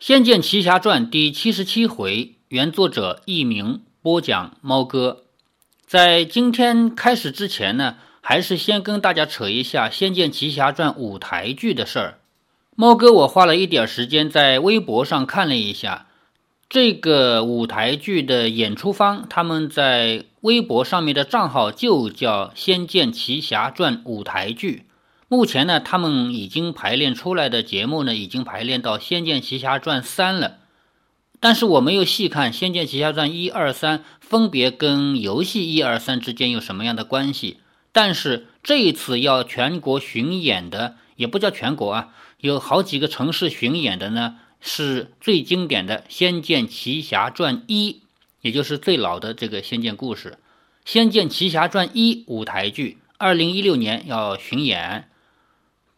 《仙剑奇侠传》第七十七回，原作者佚名，播讲猫哥。在今天开始之前呢，还是先跟大家扯一下《仙剑奇侠传》舞台剧的事儿。猫哥，我花了一点时间在微博上看了一下这个舞台剧的演出方，他们在微博上面的账号就叫《仙剑奇侠传》舞台剧。目前呢，他们已经排练出来的节目呢，已经排练到《仙剑奇侠传三》了。但是我没有细看《仙剑奇侠传一二三》分别跟游戏一二三之间有什么样的关系。但是这一次要全国巡演的，也不叫全国啊，有好几个城市巡演的呢，是最经典的《仙剑奇侠传一》，也就是最老的这个仙剑故事，《仙剑奇侠传一》舞台剧，二零一六年要巡演。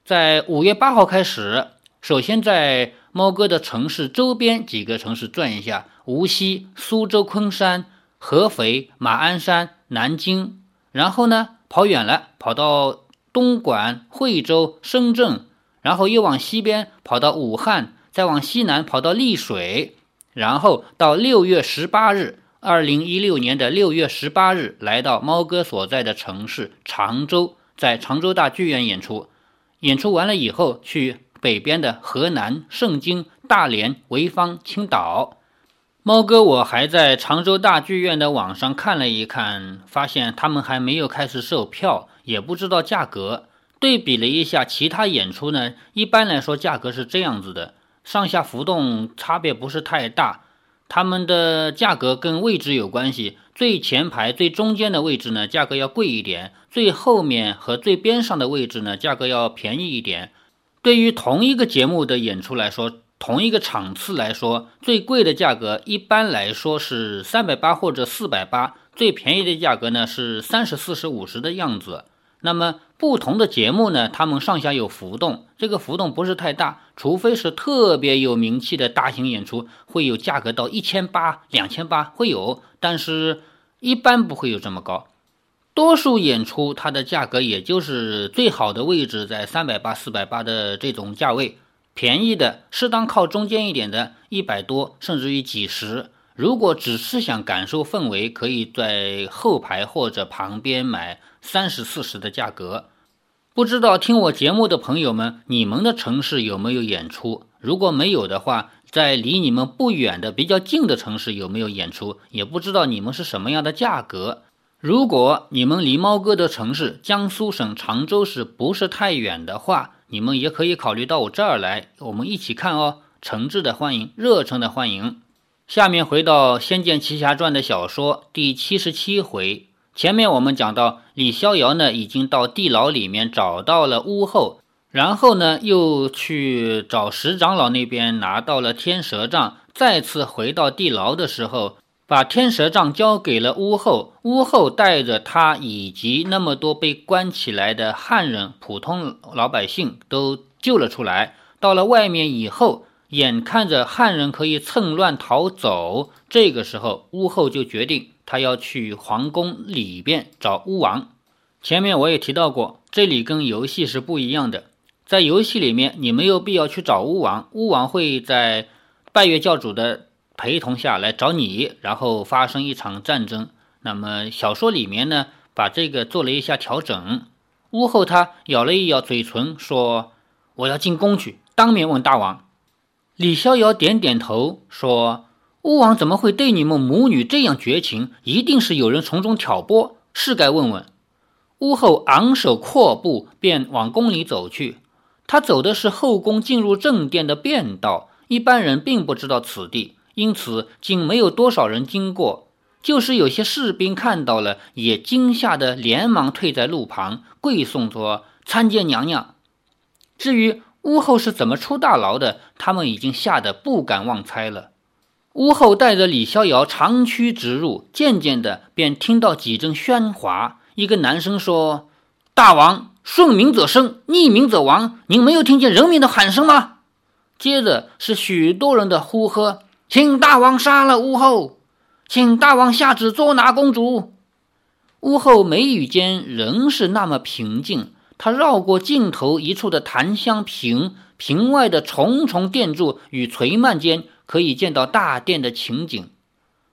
在五月八号开始，首先在猫哥的城市周边几个城市转一下，无锡、苏州、昆山、合肥、马鞍山、南京，然后呢跑远了，跑到东莞、惠州、深圳，然后又往西边跑到武汉，再往西南跑到丽水，然后到六月十八日，二零一六年的六月十八日，来到猫哥所在的城市常州，在常州大剧院演出。演出完了以后，去北边的河南盛京、大连、潍坊、青岛。猫哥，我还在常州大剧院的网上看了一看，发现他们还没有开始售票，也不知道价格。对比了一下其他演出呢，一般来说价格是这样子的，上下浮动差别不是太大。他们的价格跟位置有关系，最前排、最中间的位置呢，价格要贵一点；最后面和最边上的位置呢，价格要便宜一点。对于同一个节目的演出来说，同一个场次来说，最贵的价格一般来说是三百八或者四百八，最便宜的价格呢是三十四十五十的样子。那么不同的节目呢，它们上下有浮动，这个浮动不是太大，除非是特别有名气的大型演出，会有价格到一千八、两千八会有，但是一般不会有这么高。多数演出它的价格也就是最好的位置在三百八、四百八的这种价位，便宜的适当靠中间一点的，一百多甚至于几十。如果只是想感受氛围，可以在后排或者旁边买三十四十的价格。不知道听我节目的朋友们，你们的城市有没有演出？如果没有的话，在离你们不远的比较近的城市有没有演出？也不知道你们是什么样的价格。如果你们离猫哥的城市江苏省常州市不是太远的话，你们也可以考虑到我这儿来，我们一起看哦。诚挚的欢迎，热诚的欢迎。下面回到《仙剑奇侠传》的小说第七十七回，前面我们讲到李逍遥呢已经到地牢里面找到了巫后，然后呢又去找石长老那边拿到了天蛇杖，再次回到地牢的时候，把天蛇杖交给了巫后，巫后带着他以及那么多被关起来的汉人、普通老百姓都救了出来，到了外面以后。眼看着汉人可以趁乱逃走，这个时候巫后就决定，他要去皇宫里边找巫王。前面我也提到过，这里跟游戏是不一样的。在游戏里面，你没有必要去找巫王，巫王会在拜月教主的陪同下来找你，然后发生一场战争。那么小说里面呢，把这个做了一下调整。巫后她咬了一咬嘴唇，说：“我要进宫去，当面问大王。”李逍遥点点头，说：“巫王怎么会对你们母女这样绝情？一定是有人从中挑拨，是该问问。”巫后昂首阔步，便往宫里走去。他走的是后宫进入正殿的便道，一般人并不知道此地，因此竟没有多少人经过。就是有些士兵看到了，也惊吓得连忙退在路旁，跪送说：“参见娘娘。”至于，巫后是怎么出大牢的？他们已经吓得不敢妄猜了。巫后带着李逍遥长驱直入，渐渐的便听到几阵喧哗。一个男生说：“大王，顺民者生，逆民者亡。您没有听见人民的喊声吗？”接着是许多人的呼喝：“请大王杀了巫后，请大王下旨捉拿公主。”巫后眉宇间仍是那么平静。他绕过镜头一处的檀香瓶，屏外的重重殿柱与垂幔间，可以见到大殿的情景。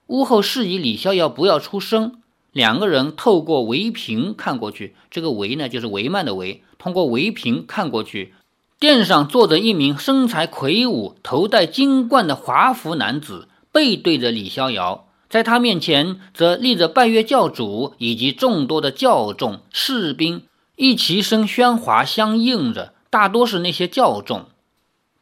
屋后示意李逍遥不要出声，两个人透过围屏看过去，这个围呢就是帷幔的围，通过围屏看过去，殿上坐着一名身材魁梧、头戴金冠的华服男子，背对着李逍遥。在他面前，则立着拜月教主以及众多的教众士兵，一齐声喧哗相应着，大多是那些教众。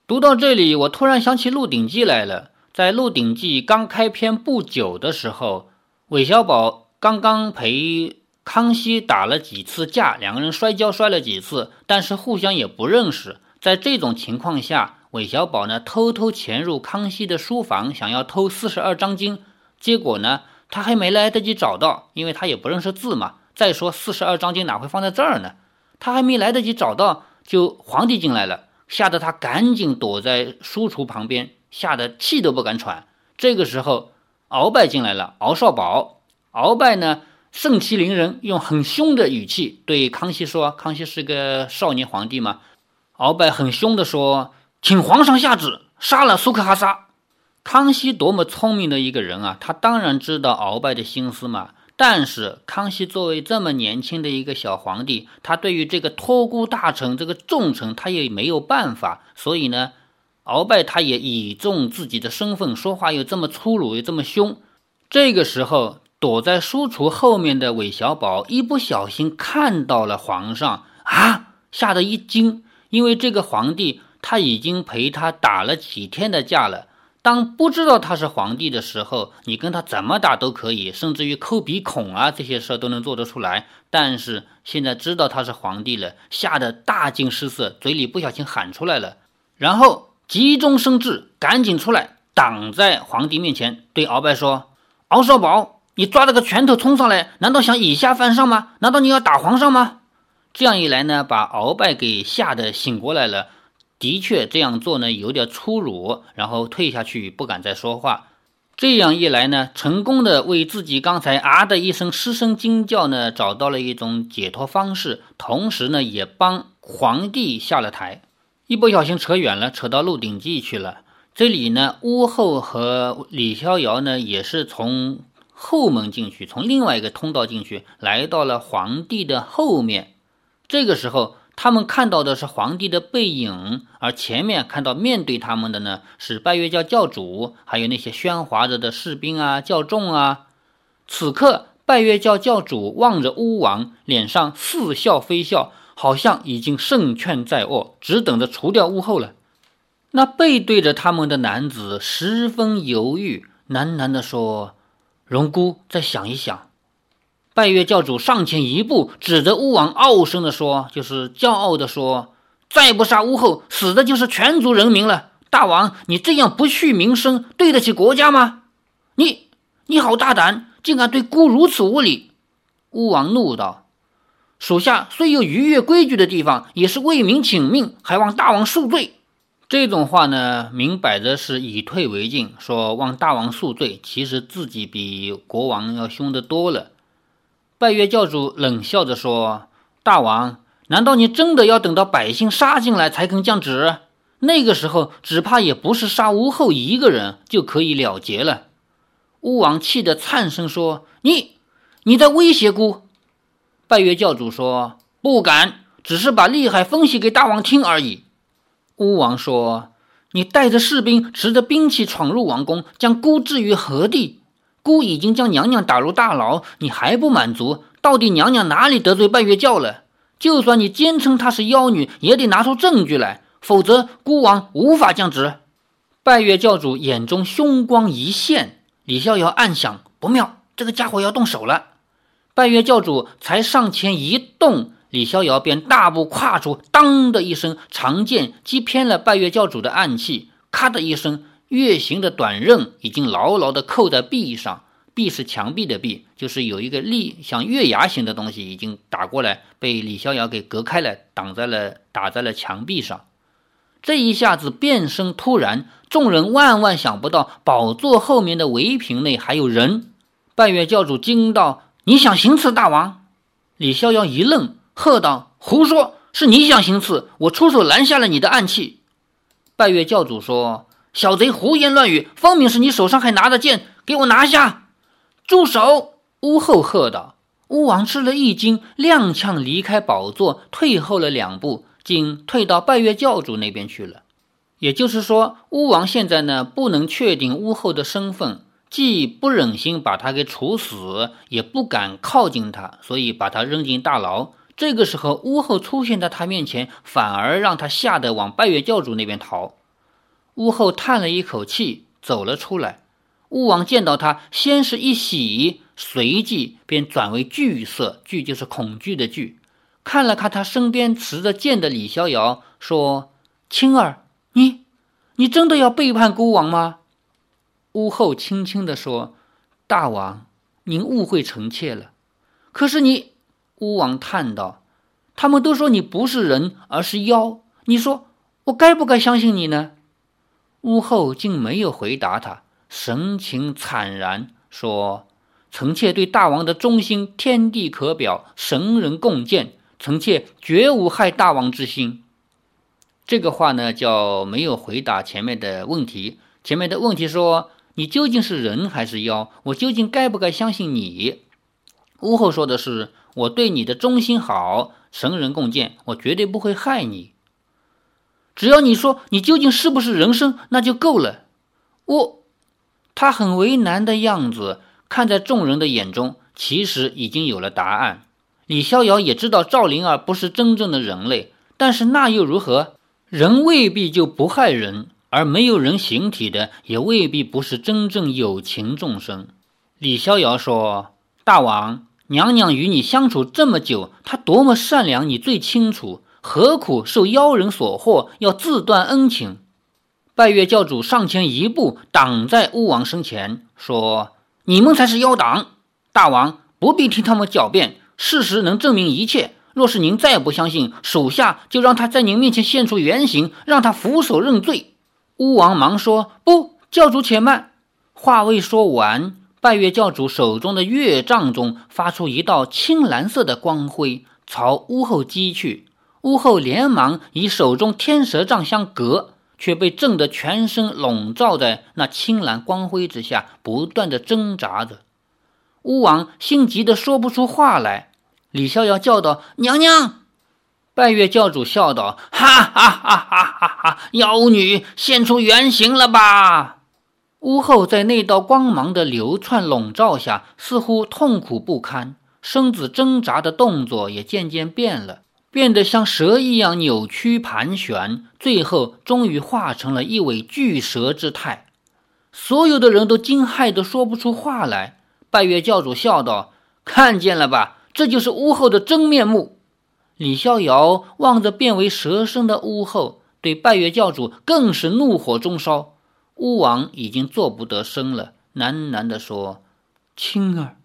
读到这里，我突然想起《鹿鼎记》来了。在《鹿鼎记》刚开篇不久的时候，韦小宝刚刚陪康熙打了几次架，两个人摔跤摔了几次，但是互相也不认识。在这种情况下，韦小宝呢偷偷潜入康熙的书房，想要偷四十二章经。结果呢，他还没来得及找到，因为他也不认识字嘛。再说四十二章经哪会放在这儿呢？他还没来得及找到，就皇帝进来了，吓得他赶紧躲在书橱旁边，吓得气都不敢喘。这个时候，鳌拜进来了，鳌少保。鳌拜呢，盛气凌人，用很凶的语气对康熙说：“康熙是个少年皇帝嘛。”鳌拜很凶地说：“请皇上下旨，杀了苏克哈萨。”康熙多么聪明的一个人啊！他当然知道鳌拜的心思嘛。但是康熙作为这么年轻的一个小皇帝，他对于这个托孤大臣、这个重臣，他也没有办法。所以呢，鳌拜他也倚重自己的身份，说话又这么粗鲁，又这么凶。这个时候，躲在书橱后面的韦小宝一不小心看到了皇上啊，吓得一惊，因为这个皇帝他已经陪他打了几天的架了。当不知道他是皇帝的时候，你跟他怎么打都可以，甚至于抠鼻孔啊这些事都能做得出来。但是现在知道他是皇帝了，吓得大惊失色，嘴里不小心喊出来了，然后急中生智，赶紧出来挡在皇帝面前，对鳌拜说：“鳌少保，你抓着个拳头冲上来，难道想以下犯上吗？难道你要打皇上吗？”这样一来呢，把鳌拜给吓得醒过来了。的确这样做呢，有点粗鲁，然后退下去，不敢再说话。这样一来呢，成功的为自己刚才啊的一声失声惊叫呢，找到了一种解脱方式，同时呢，也帮皇帝下了台。一不小心扯远了，扯到《鹿鼎记》去了。这里呢，屋后和李逍遥呢，也是从后门进去，从另外一个通道进去，来到了皇帝的后面。这个时候。他们看到的是皇帝的背影，而前面看到面对他们的呢是拜月教教主，还有那些喧哗着的士兵啊、教众啊。此刻，拜月教教主望着巫王，脸上似笑非笑，好像已经胜券在握，只等着除掉巫后了。那背对着他们的男子十分犹豫，喃喃地说：“荣姑，再想一想。”拜月教主上前一步，指着巫王，傲声地说：“就是骄傲地说，再不杀巫后，死的就是全族人民了。大王，你这样不恤民生，对得起国家吗？你，你好大胆，竟敢对孤如此无礼！”巫王怒道：“属下虽有逾越规矩的地方，也是为民请命，还望大王恕罪。”这种话呢，明摆着是以退为进，说望大王恕罪，其实自己比国王要凶得多了。拜月教主冷笑着说：“大王，难道你真的要等到百姓杀进来才肯降旨？那个时候，只怕也不是杀吴后一个人就可以了结了。”巫王气得颤声说：“你，你在威胁孤？”拜月教主说：“不敢，只是把厉害分析给大王听而已。”巫王说：“你带着士兵，持着兵器闯入王宫，将孤置于何地？”姑已经将娘娘打入大牢，你还不满足？到底娘娘哪里得罪拜月教了？就算你坚称她是妖女，也得拿出证据来，否则孤王无法降职。拜月教主眼中凶光一现，李逍遥暗想不妙，这个家伙要动手了。拜月教主才上前一动，李逍遥便大步跨出，当的一声，长剑击偏了拜月教主的暗器，咔的一声。月形的短刃已经牢牢地扣在壁上，壁是墙壁的壁，就是有一个利像月牙形的东西已经打过来，被李逍遥给隔开了，挡在了打在了墙壁上。这一下子变身突然，众人万万想不到宝座后面的围屏内还有人。拜月教主惊道：“你想行刺大王？”李逍遥一愣，喝道：“胡说！是你想行刺，我出手拦下了你的暗器。”拜月教主说：“小贼胡言乱语，分明是你手上还拿着剑，给我拿下！”住手！巫后喝道。巫王吃了一惊，踉跄离开宝座，退后了两步，竟退到拜月教主那边去了。也就是说，巫王现在呢，不能确定巫后的身份，既不忍心把他给处死，也不敢靠近他，所以把他扔进大牢。这个时候，巫后出现在他面前，反而让他吓得往拜月教主那边逃。巫后叹了一口气，走了出来。巫王见到他，先是一喜。随即便转为惧色，惧就是恐惧的惧。看了看他身边持着剑的李逍遥，说：“青儿，你，你真的要背叛孤王吗？”巫后轻轻地说：“大王，您误会臣妾了。可是你……”巫王叹道：“他们都说你不是人，而是妖。你说我该不该相信你呢？”巫后竟没有回答他，神情惨然说。臣妾对大王的忠心，天地可表，神人共鉴。臣妾绝无害大王之心。这个话呢，叫没有回答前面的问题。前面的问题说，你究竟是人还是妖？我究竟该不该相信你？巫后说的是，我对你的忠心好，神人共鉴，我绝对不会害你。只要你说你究竟是不是人生，那就够了。我，他很为难的样子。看在众人的眼中，其实已经有了答案。李逍遥也知道赵灵儿不是真正的人类，但是那又如何？人未必就不害人，而没有人形体的也未必不是真正有情众生。李逍遥说：“大王，娘娘与你相处这么久，她多么善良，你最清楚。何苦受妖人所惑，要自断恩情？”拜月教主上前一步，挡在巫王身前，说。你们才是妖党，大王不必听他们狡辩，事实能证明一切。若是您再不相信，属下就让他在您面前现出原形，让他俯首认罪。巫王忙说：“不，教主且慢。”话未说完，拜月教主手中的月杖中发出一道青蓝色的光辉，朝屋后击去。屋后连忙以手中天蛇杖相隔。却被震得全身笼罩在那青蓝光辉之下，不断的挣扎着。巫王心急的说不出话来。李逍遥叫道：“娘娘！”拜月教主笑道：“哈哈哈哈哈哈！妖女现出原形了吧？”屋后在那道光芒的流窜笼罩下，似乎痛苦不堪，身子挣扎的动作也渐渐变了。变得像蛇一样扭曲盘旋，最后终于化成了一尾巨蛇之态。所有的人都惊骇的说不出话来。拜月教主笑道：“看见了吧，这就是巫后的真面目。”李逍遥望着变为蛇身的巫后，对拜月教主更是怒火中烧。巫王已经做不得声了，喃喃地说：“青儿。”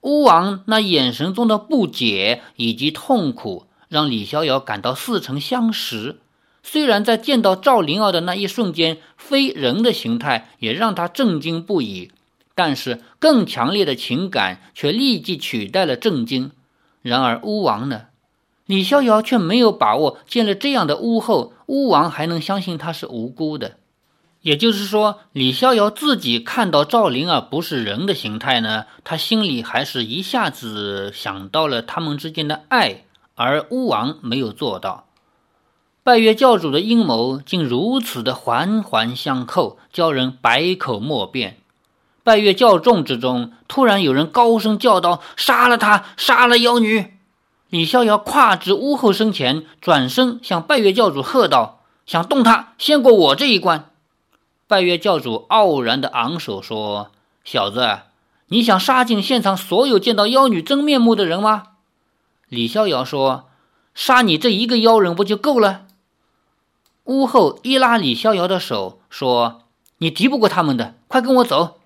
巫王那眼神中的不解以及痛苦。让李逍遥感到似曾相识。虽然在见到赵灵儿的那一瞬间，非人的形态也让他震惊不已，但是更强烈的情感却立即取代了震惊。然而巫王呢？李逍遥却没有把握，见了这样的巫后，巫王还能相信他是无辜的。也就是说，李逍遥自己看到赵灵儿不是人的形态呢，他心里还是一下子想到了他们之间的爱。而巫王没有做到，拜月教主的阴谋竟如此的环环相扣，叫人百口莫辩。拜月教众之中，突然有人高声叫道：“杀了他！杀了妖女！”李逍遥跨至屋后身前，转身向拜月教主喝道：“想动他，先过我这一关。”拜月教主傲然的昂首说：“小子，你想杀尽现场所有见到妖女真面目的人吗？”李逍遥说：“杀你这一个妖人不就够了？”屋后一拉李逍遥的手，说：“你敌不过他们的，快跟我走。”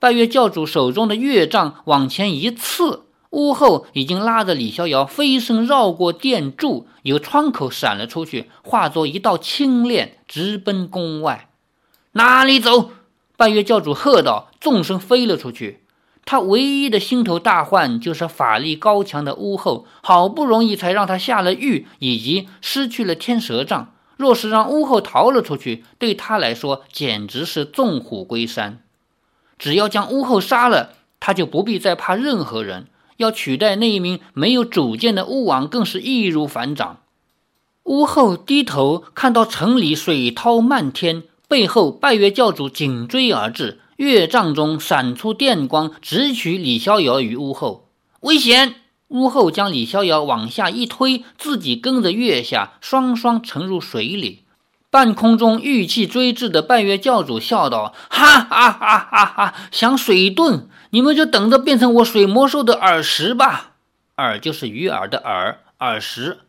拜月教主手中的月杖往前一刺，屋后已经拉着李逍遥飞身绕过殿柱，由窗口闪了出去，化作一道青链，直奔宫外。哪里走？拜月教主喝道，纵身飞了出去。他唯一的心头大患就是法力高强的巫后，好不容易才让他下了狱，以及失去了天蛇杖。若是让巫后逃了出去，对他来说简直是纵虎归山。只要将巫后杀了，他就不必再怕任何人。要取代那一名没有主见的巫王，更是易如反掌。巫后低头看到城里水涛漫天，背后拜月教主紧追而至，月帐中闪出电光，直取李逍遥于屋后。危险！屋后将李逍遥往下一推，自己跟着月下，双双沉入水里。半空中玉气追至的拜月教主笑道：“哈哈哈哈哈！想水遁，你们就等着变成我水魔兽的耳石吧！耳就是鱼饵的饵，耳石。”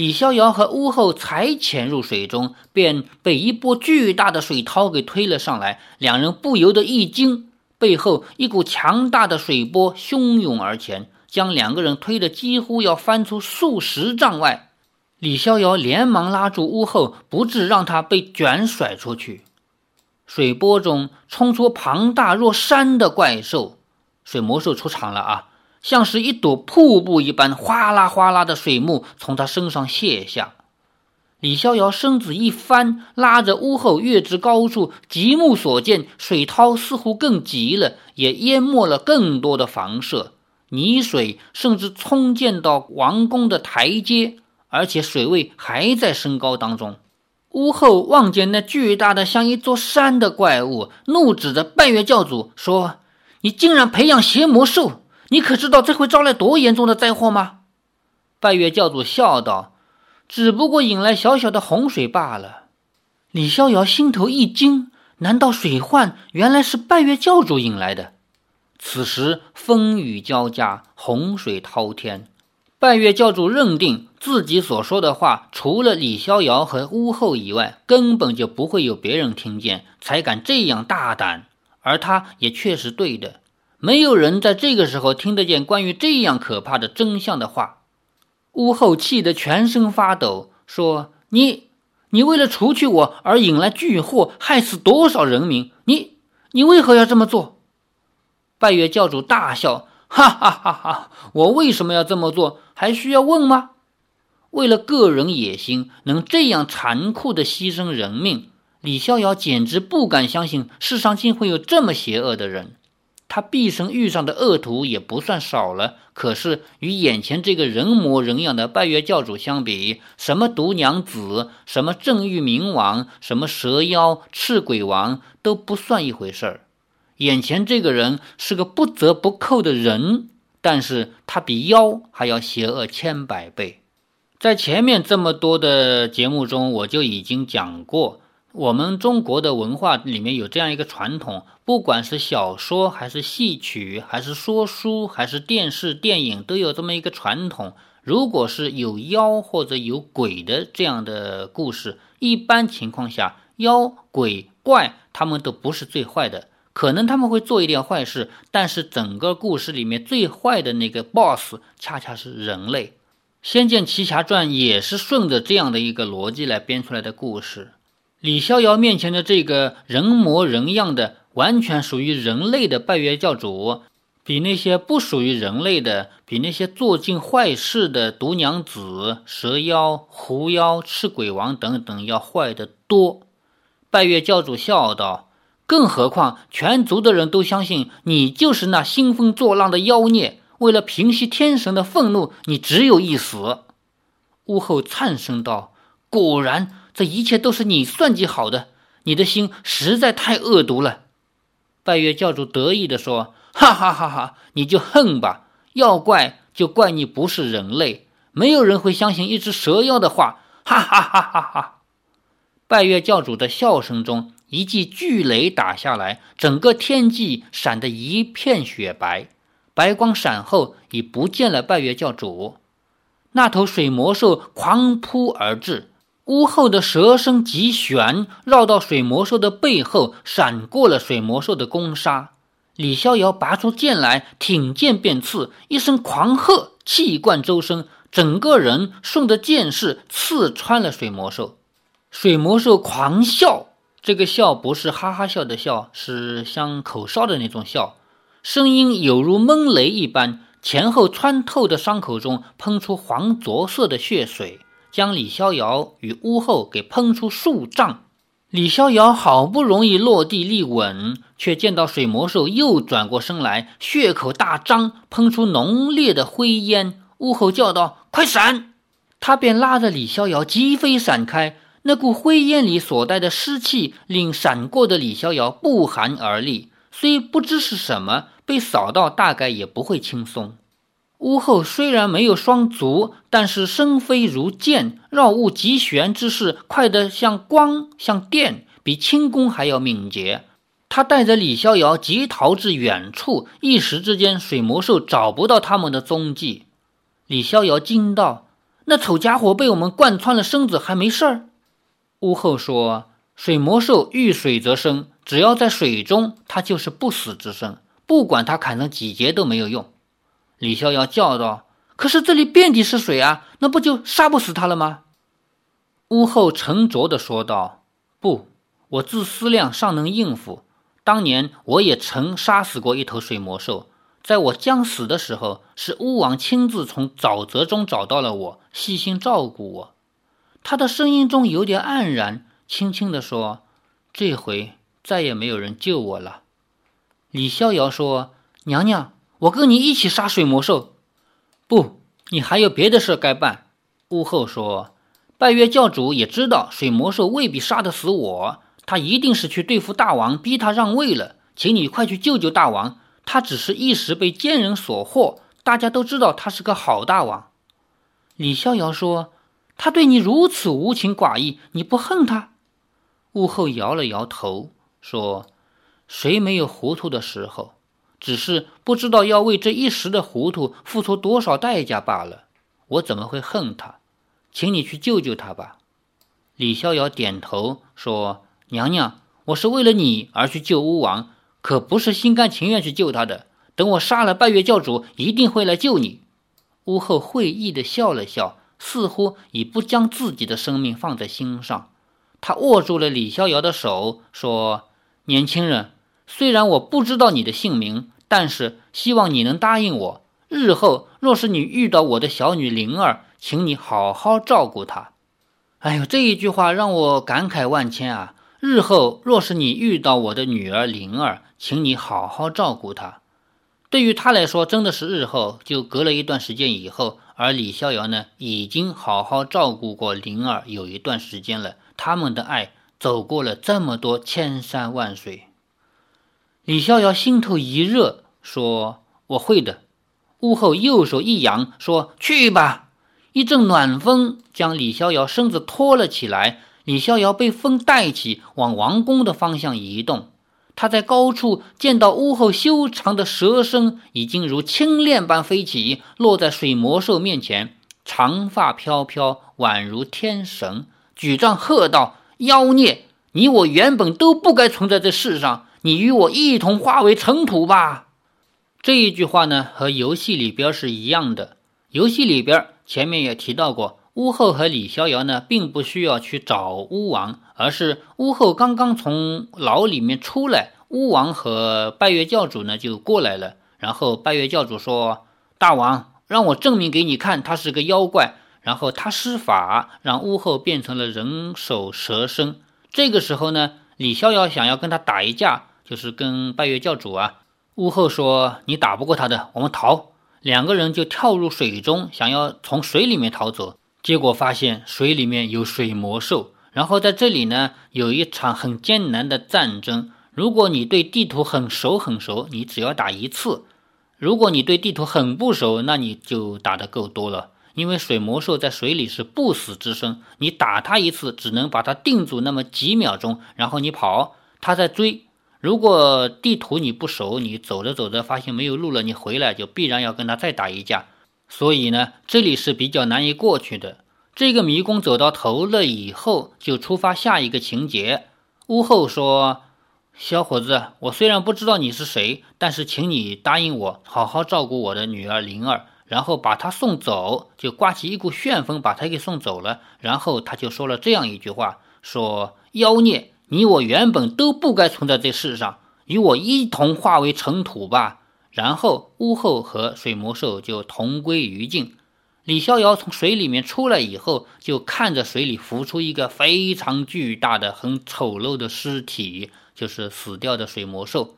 李逍遥和巫后才潜入水中，便被一波巨大的水涛给推了上来。两人不由得一惊，背后一股强大的水波汹涌而前，将两个人推得几乎要翻出数十丈外。李逍遥连忙拉住屋后，不致让他被卷甩出去。水波中冲出庞大若山的怪兽，水魔兽出场了啊！像是一朵瀑布一般，哗啦哗啦的水幕从他身上泻下。李逍遥身子一翻，拉着屋后跃至高处，极目所见，水涛似乎更急了，也淹没了更多的房舍，泥水甚至冲溅到王宫的台阶。而且水位还在升高当中。屋后望见那巨大的像一座山的怪物，怒指着拜月教主说：“你竟然培养邪魔兽！你可知道这会招来多严重的灾祸吗？”拜月教主笑道：“只不过引来小小的洪水罢了。”李逍遥心头一惊，难道水患原来是拜月教主引来的？此时风雨交加，洪水滔天。拜月教主认定自己所说的话，除了李逍遥和巫后以外，根本就不会有别人听见，才敢这样大胆。而他也确实对的，没有人在这个时候听得见关于这样可怕的真相的话。巫后气得全身发抖，说：“你，你为了除去我而引来巨祸，害死多少人民？你，你为何要这么做？”拜月教主大笑。哈哈哈哈！我为什么要这么做？还需要问吗？为了个人野心，能这样残酷的牺牲人命，李逍遥简直不敢相信世上竟会有这么邪恶的人。他毕生遇上的恶徒也不算少了，可是与眼前这个人模人样的拜月教主相比，什么毒娘子，什么正玉冥王，什么蛇妖、赤鬼王，都不算一回事儿。眼前这个人是个不折不扣的人，但是他比妖还要邪恶千百倍。在前面这么多的节目中，我就已经讲过，我们中国的文化里面有这样一个传统，不管是小说还是戏曲，还是说书，还是电视电影，都有这么一个传统。如果是有妖或者有鬼的这样的故事，一般情况下，妖鬼怪他们都不是最坏的。可能他们会做一点坏事，但是整个故事里面最坏的那个 BOSS 恰恰是人类。《仙剑奇侠传》也是顺着这样的一个逻辑来编出来的故事。李逍遥面前的这个人模人样的、完全属于人类的拜月教主，比那些不属于人类的、比那些做尽坏事的毒娘子、蛇妖、狐妖、赤鬼王等等要坏得多。拜月教主笑道。更何况，全族的人都相信你就是那兴风作浪的妖孽。为了平息天神的愤怒，你只有一死。屋后颤声道：“果然，这一切都是你算计好的。你的心实在太恶毒了。”拜月教主得意地说：“哈哈哈哈！你就恨吧，要怪就怪你不是人类。没有人会相信一只蛇妖的话。”哈哈哈哈哈！拜月教主的笑声中。一记巨雷打下来，整个天际闪得一片雪白。白光闪后，已不见了拜月教主。那头水魔兽狂扑而至，屋后的蛇身急旋，绕到水魔兽的背后，闪过了水魔兽的攻杀。李逍遥拔出剑来，挺剑便刺，一声狂喝，气贯周身，整个人顺着剑势刺穿了水魔兽。水魔兽狂笑。这个笑不是哈哈笑的笑，是像口哨的那种笑，声音有如闷雷一般，前后穿透的伤口中喷出黄浊色的血水，将李逍遥与屋后给喷出数丈。李逍遥好不容易落地立稳，却见到水魔兽又转过身来，血口大张，喷出浓烈的灰烟。屋后叫道：“快闪！”他便拉着李逍遥疾飞闪开。那股灰烟里所带的湿气，令闪过的李逍遥不寒而栗。虽不知是什么，被扫到大概也不会轻松。屋后虽然没有双足，但是身飞如箭，绕物极旋之势快得像光像电，比轻功还要敏捷。他带着李逍遥急逃至远处，一时之间水魔兽找不到他们的踪迹。李逍遥惊道：“那丑家伙被我们贯穿了身子，还没事儿？”屋后说：“水魔兽遇水则生，只要在水中，它就是不死之身，不管它砍成几节都没有用。”李逍遥叫道：“可是这里遍地是水啊，那不就杀不死他了吗？”屋后沉着地说道：“不，我自思量尚能应付。当年我也曾杀死过一头水魔兽，在我将死的时候，是巫王亲自从沼泽中找到了我，细心照顾我。”他的声音中有点黯然，轻轻地说：“这回再也没有人救我了。”李逍遥说：“娘娘。”我跟你一起杀水魔兽，不，你还有别的事该办。巫后说：“拜月教主也知道水魔兽未必杀得死我，他一定是去对付大王，逼他让位了。请你快去救救大王，他只是一时被奸人所惑。大家都知道他是个好大王。”李逍遥说：“他对你如此无情寡义，你不恨他？”屋后摇了摇头说：“谁没有糊涂的时候？”只是不知道要为这一时的糊涂付出多少代价罢了。我怎么会恨他？请你去救救他吧。李逍遥点头说：“娘娘，我是为了你而去救巫王，可不是心甘情愿去救他的。等我杀了拜月教主，一定会来救你。”巫后会意的笑了笑，似乎已不将自己的生命放在心上。他握住了李逍遥的手，说：“年轻人。”虽然我不知道你的姓名，但是希望你能答应我，日后若是你遇到我的小女灵儿，请你好好照顾她。哎呦，这一句话让我感慨万千啊！日后若是你遇到我的女儿灵儿，请你好好照顾她。对于他来说，真的是日后就隔了一段时间以后，而李逍遥呢，已经好好照顾过灵儿有一段时间了。他们的爱走过了这么多千山万水。李逍遥心头一热，说：“我会的。”屋后右手一扬，说：“去吧！”一阵暖风将李逍遥身子拖了起来。李逍遥被风带起，往王宫的方向移动。他在高处见到屋后修长的蛇身已经如青链般飞起，落在水魔兽面前，长发飘飘，宛如天神，举杖喝道：“妖孽！你我原本都不该存在这世上。”你与我一同化为尘土吧。这一句话呢，和游戏里边是一样的。游戏里边前面也提到过，巫后和李逍遥呢，并不需要去找巫王，而是巫后刚刚从牢里面出来，巫王和拜月教主呢就过来了。然后拜月教主说：“大王，让我证明给你看，他是个妖怪。”然后他施法，让巫后变成了人首蛇身。这个时候呢，李逍遥想要跟他打一架。就是跟拜月教主啊，屋后说你打不过他的，我们逃。两个人就跳入水中，想要从水里面逃走，结果发现水里面有水魔兽。然后在这里呢，有一场很艰难的战争。如果你对地图很熟很熟，你只要打一次；如果你对地图很不熟，那你就打得够多了。因为水魔兽在水里是不死之身，你打它一次只能把它定住那么几秒钟，然后你跑，它在追。如果地图你不熟，你走着走着发现没有路了，你回来就必然要跟他再打一架。所以呢，这里是比较难以过去的。这个迷宫走到头了以后，就出发下一个情节。屋后说：“小伙子，我虽然不知道你是谁，但是请你答应我，好好照顾我的女儿灵儿，然后把她送走。”就刮起一股旋风，把她给送走了。然后他就说了这样一句话：“说妖孽。”你我原本都不该存在这世上，与我一同化为尘土吧。然后，巫后和水魔兽就同归于尽。李逍遥从水里面出来以后，就看着水里浮出一个非常巨大的、很丑陋的尸体，就是死掉的水魔兽。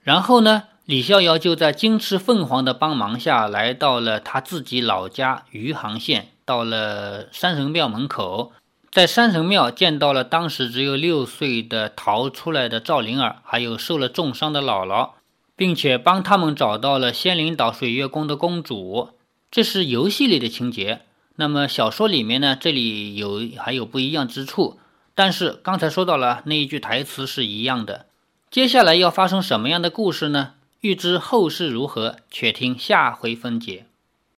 然后呢，李逍遥就在金翅凤凰的帮忙下来到了他自己老家余杭县，到了山神庙门口，在山神庙见到了当时只有六岁的逃出来的赵灵儿，还有受了重伤的姥姥，并且帮他们找到了仙灵岛水月宫的公主。这是游戏里的情节，那么小说里面呢？这里有还有不一样之处，但是刚才说到了那一句台词是一样的。接下来要发生什么样的故事呢？欲知后事如何，且听下回分解。